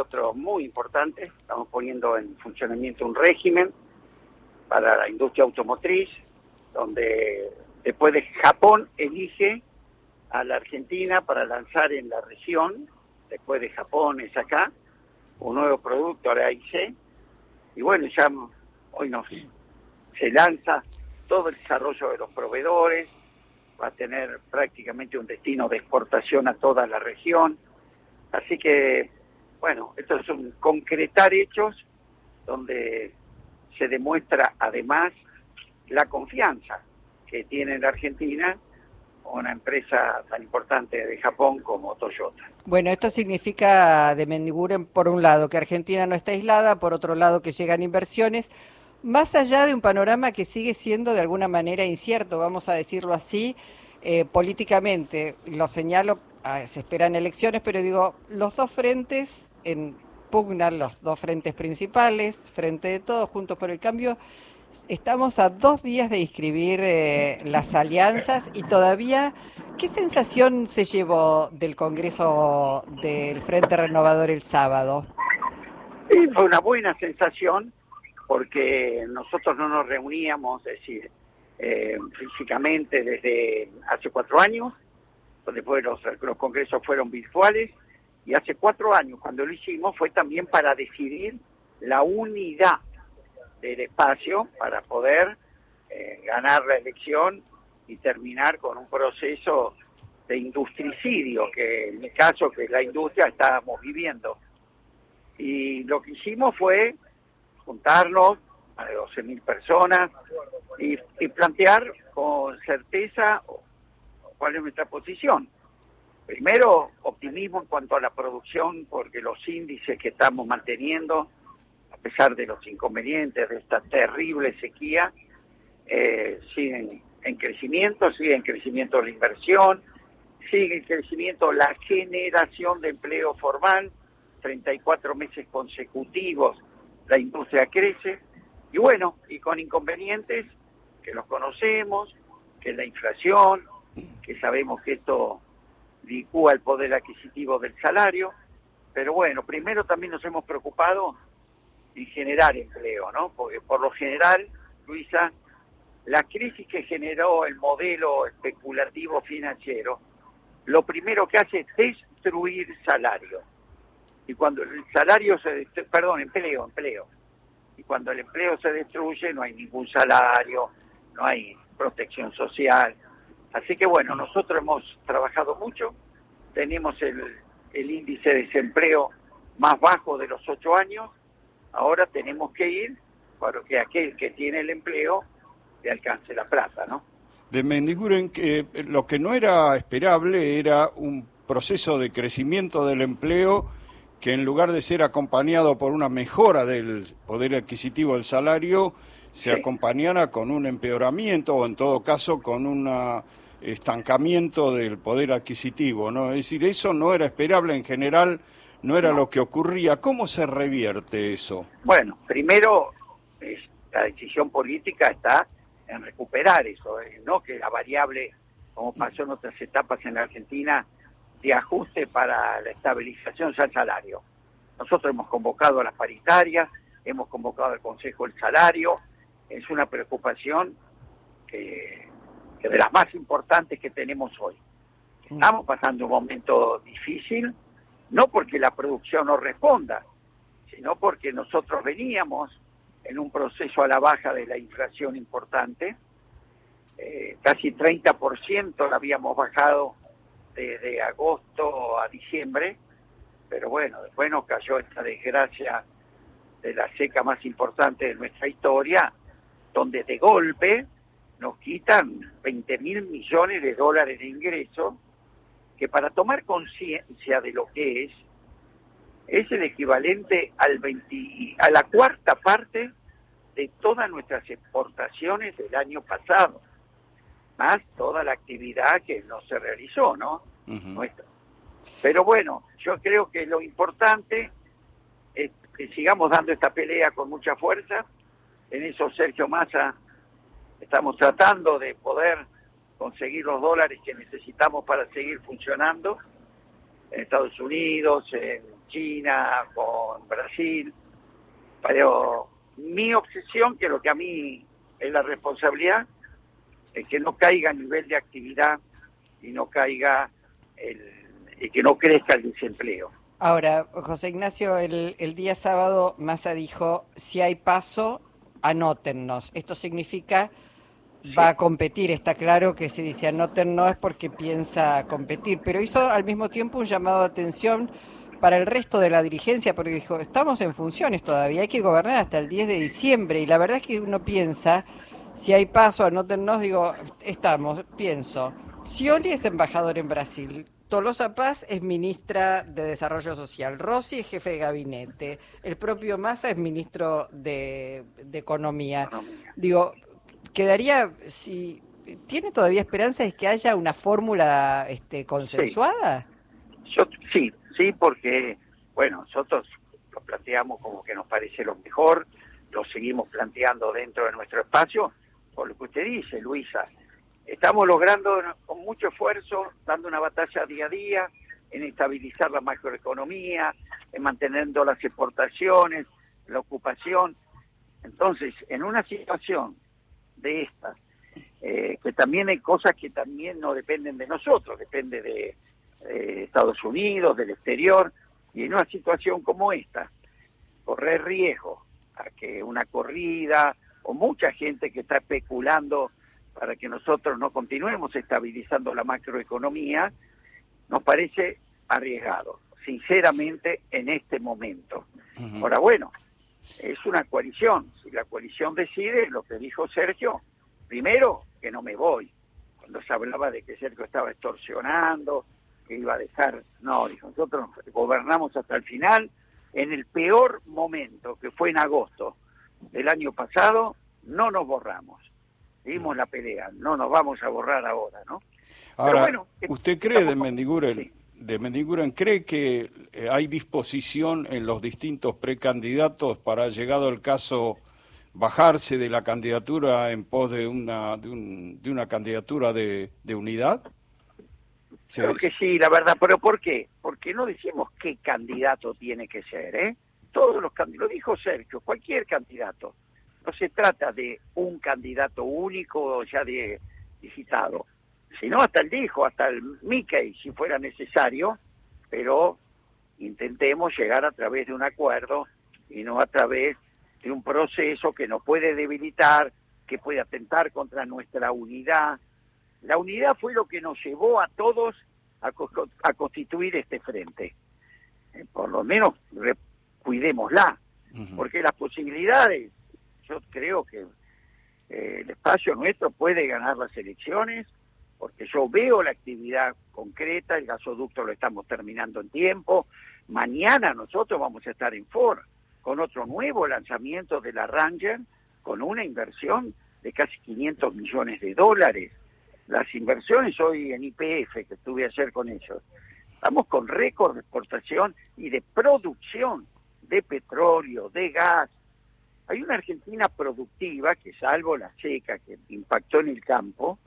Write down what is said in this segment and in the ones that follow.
nosotros muy importante. Estamos poniendo en funcionamiento un régimen para la industria automotriz, donde después de Japón elige a la Argentina para lanzar en la región, después de Japón es acá, un nuevo producto, ahora IC, y bueno, ya hoy nos se lanza todo el desarrollo de los proveedores, va a tener prácticamente un destino de exportación a toda la región, así que bueno, esto es un concretar hechos donde se demuestra además la confianza que tiene la Argentina una empresa tan importante de Japón como Toyota. Bueno, esto significa de Mendiguren, por un lado, que Argentina no está aislada, por otro lado, que llegan inversiones, más allá de un panorama que sigue siendo de alguna manera incierto, vamos a decirlo así, eh, políticamente, lo señalo, ah, se esperan elecciones, pero digo, los dos frentes en pugnan, los dos frentes principales, Frente de Todos, Juntos por el Cambio, Estamos a dos días de inscribir eh, las alianzas y todavía, ¿qué sensación se llevó del Congreso del Frente Renovador el sábado? Sí, fue una buena sensación porque nosotros no nos reuníamos, es decir, eh, físicamente desde hace cuatro años, después los, los congresos fueron virtuales, y hace cuatro años cuando lo hicimos fue también para decidir la unidad del espacio para poder eh, ganar la elección y terminar con un proceso de industricidio, que en mi caso, que la industria estábamos viviendo. Y lo que hicimos fue juntarnos a 12.000 personas y, y plantear con certeza cuál es nuestra posición. Primero, optimismo en cuanto a la producción, porque los índices que estamos manteniendo a pesar de los inconvenientes de esta terrible sequía, eh, siguen en crecimiento, sigue en crecimiento la inversión, sigue en crecimiento la generación de empleo formal, 34 meses consecutivos la industria crece, y bueno, y con inconvenientes que los conocemos, que la inflación, que sabemos que esto licúa el poder adquisitivo del salario, pero bueno, primero también nos hemos preocupado y generar empleo, ¿no? Porque por lo general, Luisa, la crisis que generó el modelo especulativo financiero, lo primero que hace es destruir salario. Y cuando el salario se perdón, empleo, empleo. Y cuando el empleo se destruye no hay ningún salario, no hay protección social. Así que bueno, nosotros hemos trabajado mucho, tenemos el, el índice de desempleo más bajo de los ocho años, Ahora tenemos que ir para que aquel que tiene el empleo le alcance la plata, ¿no? De Mendiguren, que eh, lo que no era esperable era un proceso de crecimiento del empleo que en lugar de ser acompañado por una mejora del poder adquisitivo del salario, se acompañara con un empeoramiento o en todo caso con un estancamiento del poder adquisitivo, ¿no? Es decir, eso no era esperable en general no era lo que ocurría. ¿Cómo se revierte eso? Bueno, primero la decisión política está en recuperar eso, eh, no que la variable, como pasó en otras etapas en la Argentina, de ajuste para la estabilización sea el salario. Nosotros hemos convocado a las paritarias, hemos convocado al Consejo del Salario, es una preocupación que, que de las más importantes que tenemos hoy. Mm. Estamos pasando un momento difícil, no porque la producción no responda, sino porque nosotros veníamos en un proceso a la baja de la inflación importante, eh, casi 30% la habíamos bajado desde agosto a diciembre, pero bueno, después nos cayó esta desgracia de la seca más importante de nuestra historia, donde de golpe nos quitan 20 mil millones de dólares de ingresos que para tomar conciencia de lo que es, es el equivalente al 20, a la cuarta parte de todas nuestras exportaciones del año pasado, más toda la actividad que no se realizó, ¿no? Pero bueno, yo creo que lo importante es que sigamos dando esta pelea con mucha fuerza. En eso Sergio Massa estamos tratando de poder conseguir los dólares que necesitamos para seguir funcionando en Estados Unidos, en China, con Brasil, pero mi obsesión, que lo que a mí es la responsabilidad, es que no caiga el nivel de actividad y no caiga el, y que no crezca el desempleo. Ahora, José Ignacio, el, el día sábado Massa dijo, si hay paso, anótennos. Esto significa va a competir, está claro que si dice anótennos es porque piensa competir, pero hizo al mismo tiempo un llamado de atención para el resto de la dirigencia, porque dijo, estamos en funciones todavía, hay que gobernar hasta el 10 de diciembre, y la verdad es que uno piensa, si hay paso, anótennos, digo, estamos, pienso, Scioli es embajador en Brasil, Tolosa Paz es ministra de Desarrollo Social, Rossi es jefe de gabinete, el propio Massa es ministro de, Economía. Digo, quedaría, si tiene todavía esperanza de que haya una fórmula este, consensuada. Yo, sí, sí, porque, bueno, nosotros lo planteamos como que nos parece lo mejor, lo seguimos planteando dentro de nuestro espacio, por lo que usted dice, Luisa, estamos logrando con mucho esfuerzo, dando una batalla día a día, en estabilizar la macroeconomía, en manteniendo las exportaciones, la ocupación. Entonces, en una situación de esta, eh, que también hay cosas que también no dependen de nosotros, depende de eh, Estados Unidos, del exterior, y en una situación como esta, correr riesgo a que una corrida o mucha gente que está especulando para que nosotros no continuemos estabilizando la macroeconomía, nos parece arriesgado, sinceramente, en este momento. Ahora, bueno, es una coalición. Si la coalición decide, lo que dijo Sergio, primero, que no me voy. Cuando se hablaba de que Sergio estaba extorsionando, que iba a dejar, no, dijo, nosotros gobernamos hasta el final. En el peor momento, que fue en agosto del año pasado, no nos borramos dimos la pelea, no nos vamos a borrar ahora, ¿no? Ahora, ¿usted cree de Mendiguren, de Mendiguren, cree que eh, hay disposición en los distintos precandidatos para, llegado el caso, bajarse de la candidatura en pos de una, de, un, de una candidatura de, de unidad? Creo que sí, la verdad, pero ¿por qué? Porque no decimos qué candidato tiene que ser, ¿eh? Todos los candidatos, lo dijo Sergio, cualquier candidato no se trata de un candidato único ya de digitado, sino hasta el dijo, hasta el Mickey, si fuera necesario, pero intentemos llegar a través de un acuerdo y no a través de un proceso que nos puede debilitar, que puede atentar contra nuestra unidad. La unidad fue lo que nos llevó a todos a, constituir este frente. Eh, por lo menos cuidémosla, porque las posibilidades yo creo que eh, el espacio nuestro puede ganar las elecciones, porque yo veo la actividad concreta, el gasoducto lo estamos terminando en tiempo, mañana nosotros vamos a estar en Ford con otro nuevo lanzamiento de la Ranger, con una inversión de casi 500 millones de dólares. Las inversiones hoy en IPF, que estuve ayer con ellos, estamos con récord de exportación y de producción de petróleo, de gas, hay una Argentina productiva que salvo la seca que impactó en el campo,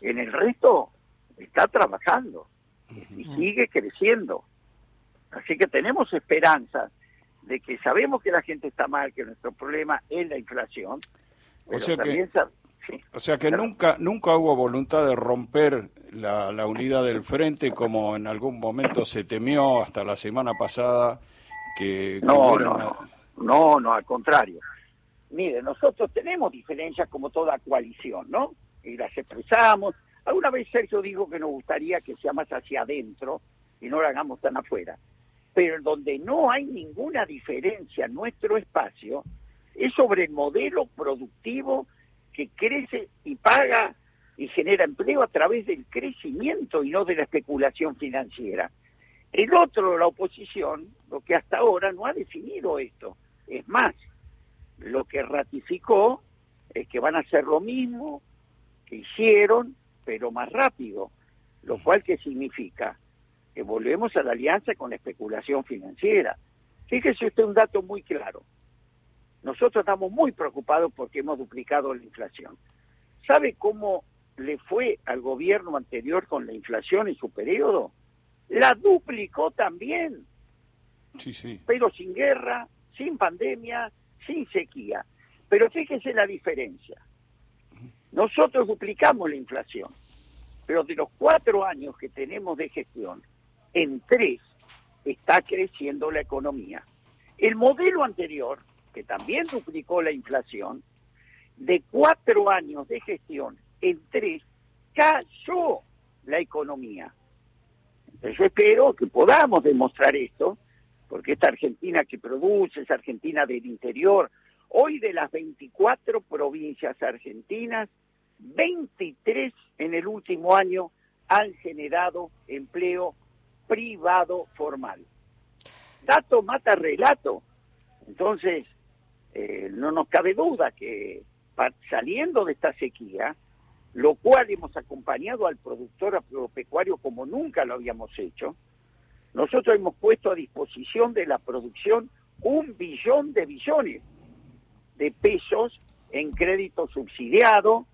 en el resto está trabajando y sigue creciendo. Así que tenemos esperanza de que sabemos que la gente está mal, que nuestro problema es la inflación. o sea que, o sea que nunca nunca hubo voluntad de romper la, la unidad del frente como en algún momento se temió hasta la semana pasada que... No, no, no, no, al contrario. Mire, nosotros tenemos diferencias como toda coalición, ¿no? Y las expresamos. Alguna vez Sergio dijo que nos gustaría que sea más hacia adentro y no lo hagamos tan afuera. Pero donde no hay ninguna diferencia en nuestro espacio es sobre el modelo productivo que crece y paga y genera empleo a través del crecimiento y no de la especulación financiera. El otro, la oposición, lo que hasta ahora no ha definido esto. Es más, lo que ratificó es que van a hacer lo mismo que hicieron, pero más rápido, lo cual que significa que volvemos a la alianza con la especulación financiera. Fíjese usted un dato muy claro. Nosotros estamos muy preocupados porque hemos duplicado la inflación. ¿Sabe cómo le fue al gobierno anterior con la inflación en su periodo? La duplicó también. Sí, sí. pero sin guerra, sin pandemia, sin sequía. Pero fíjese la diferencia. Nosotros duplicamos la inflación, pero de los cuatro años que tenemos de gestión, en tres está creciendo la economía. El modelo anterior, que también duplicó la inflación, de cuatro años de gestión, en tres cayó la economía. Entonces yo espero que podamos demostrar esto, porque esta Argentina que produce, es Argentina del interior, hoy de las 24 provincias argentinas, 23 en el último año han generado empleo privado formal. Dato mata relato. Entonces, eh, no nos cabe duda que saliendo de esta sequía, lo cual hemos acompañado al productor agropecuario como nunca lo habíamos hecho, nosotros hemos puesto a disposición de la producción un billón de billones de pesos en crédito subsidiado,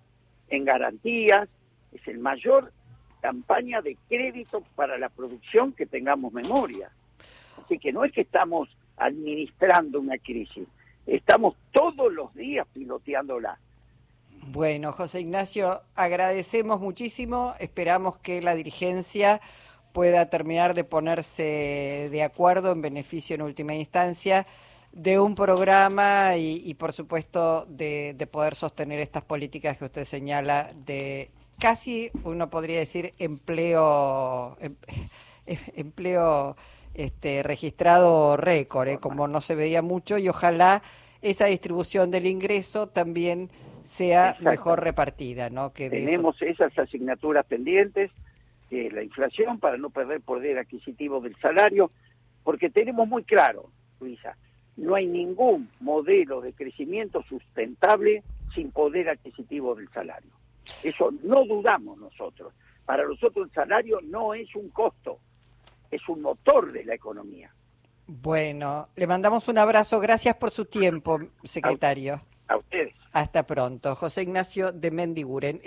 en garantías, es el mayor campaña de crédito para la producción que tengamos memoria. Así que no es que estamos administrando una crisis, estamos todos los días piloteándola. Bueno, José Ignacio, agradecemos muchísimo, esperamos que la dirigencia pueda terminar de ponerse de acuerdo en beneficio en última instancia de un programa y, por supuesto de, de, poder sostener estas políticas que usted señala de casi uno podría decir empleo em, empleo este, registrado récord, ¿eh? como no se veía mucho y ojalá esa distribución del ingreso también sea mejor repartida, ¿no? Que tenemos esas asignaturas pendientes, que la inflación para no perder poder adquisitivo del salario, porque tenemos muy claro, Luisa, no hay ningún modelo de crecimiento sustentable sin poder adquisitivo del salario. Eso no dudamos nosotros. Para nosotros el salario no es un costo, es un motor de la economía. Bueno, le mandamos un abrazo. Gracias por su tiempo, secretario. A, ustedes. Hasta pronto. José Ignacio de Mendiguren.